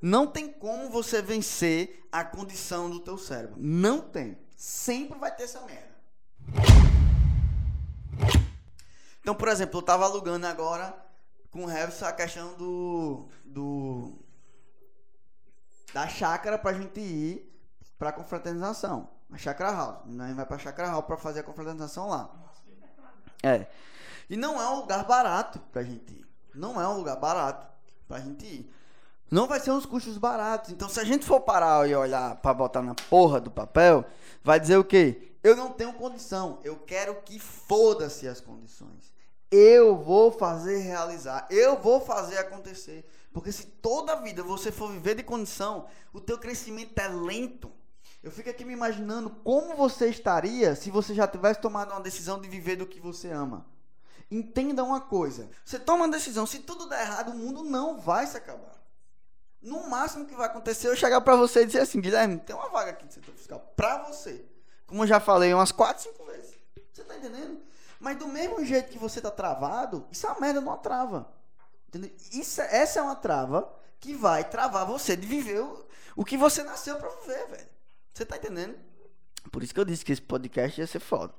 Não tem como você vencer a condição do teu cérebro. Não tem. Sempre vai ter essa merda. Então, por exemplo, eu tava alugando agora com o Revis a questão do. do. da chácara pra gente ir pra confraternização. A chácara house. A gente vai pra chácara house pra fazer a confraternização lá. É. E não é um lugar barato pra gente ir. Não é um lugar barato pra gente ir. Não vai ser uns custos baratos. Então, se a gente for parar e olhar pra botar na porra do papel, vai dizer o quê? Eu não tenho condição. Eu quero que foda-se as condições. Eu vou fazer realizar. Eu vou fazer acontecer. Porque se toda a vida você for viver de condição, o teu crescimento é lento. Eu fico aqui me imaginando como você estaria se você já tivesse tomado uma decisão de viver do que você ama. Entenda uma coisa: você toma uma decisão, se tudo der errado, o mundo não vai se acabar. No máximo que vai acontecer é eu chegar para você e dizer assim: Guilherme, tem uma vaga aqui de setor fiscal para você. Como eu já falei umas 4, 5 vezes. Você tá entendendo? Mas do mesmo jeito que você tá travado, isso é uma merda numa trava. Entendeu? Isso, é, essa é uma trava que vai travar você de viver o, o que você nasceu para viver, velho. Você tá entendendo? Por isso que eu disse que esse podcast ia ser foda.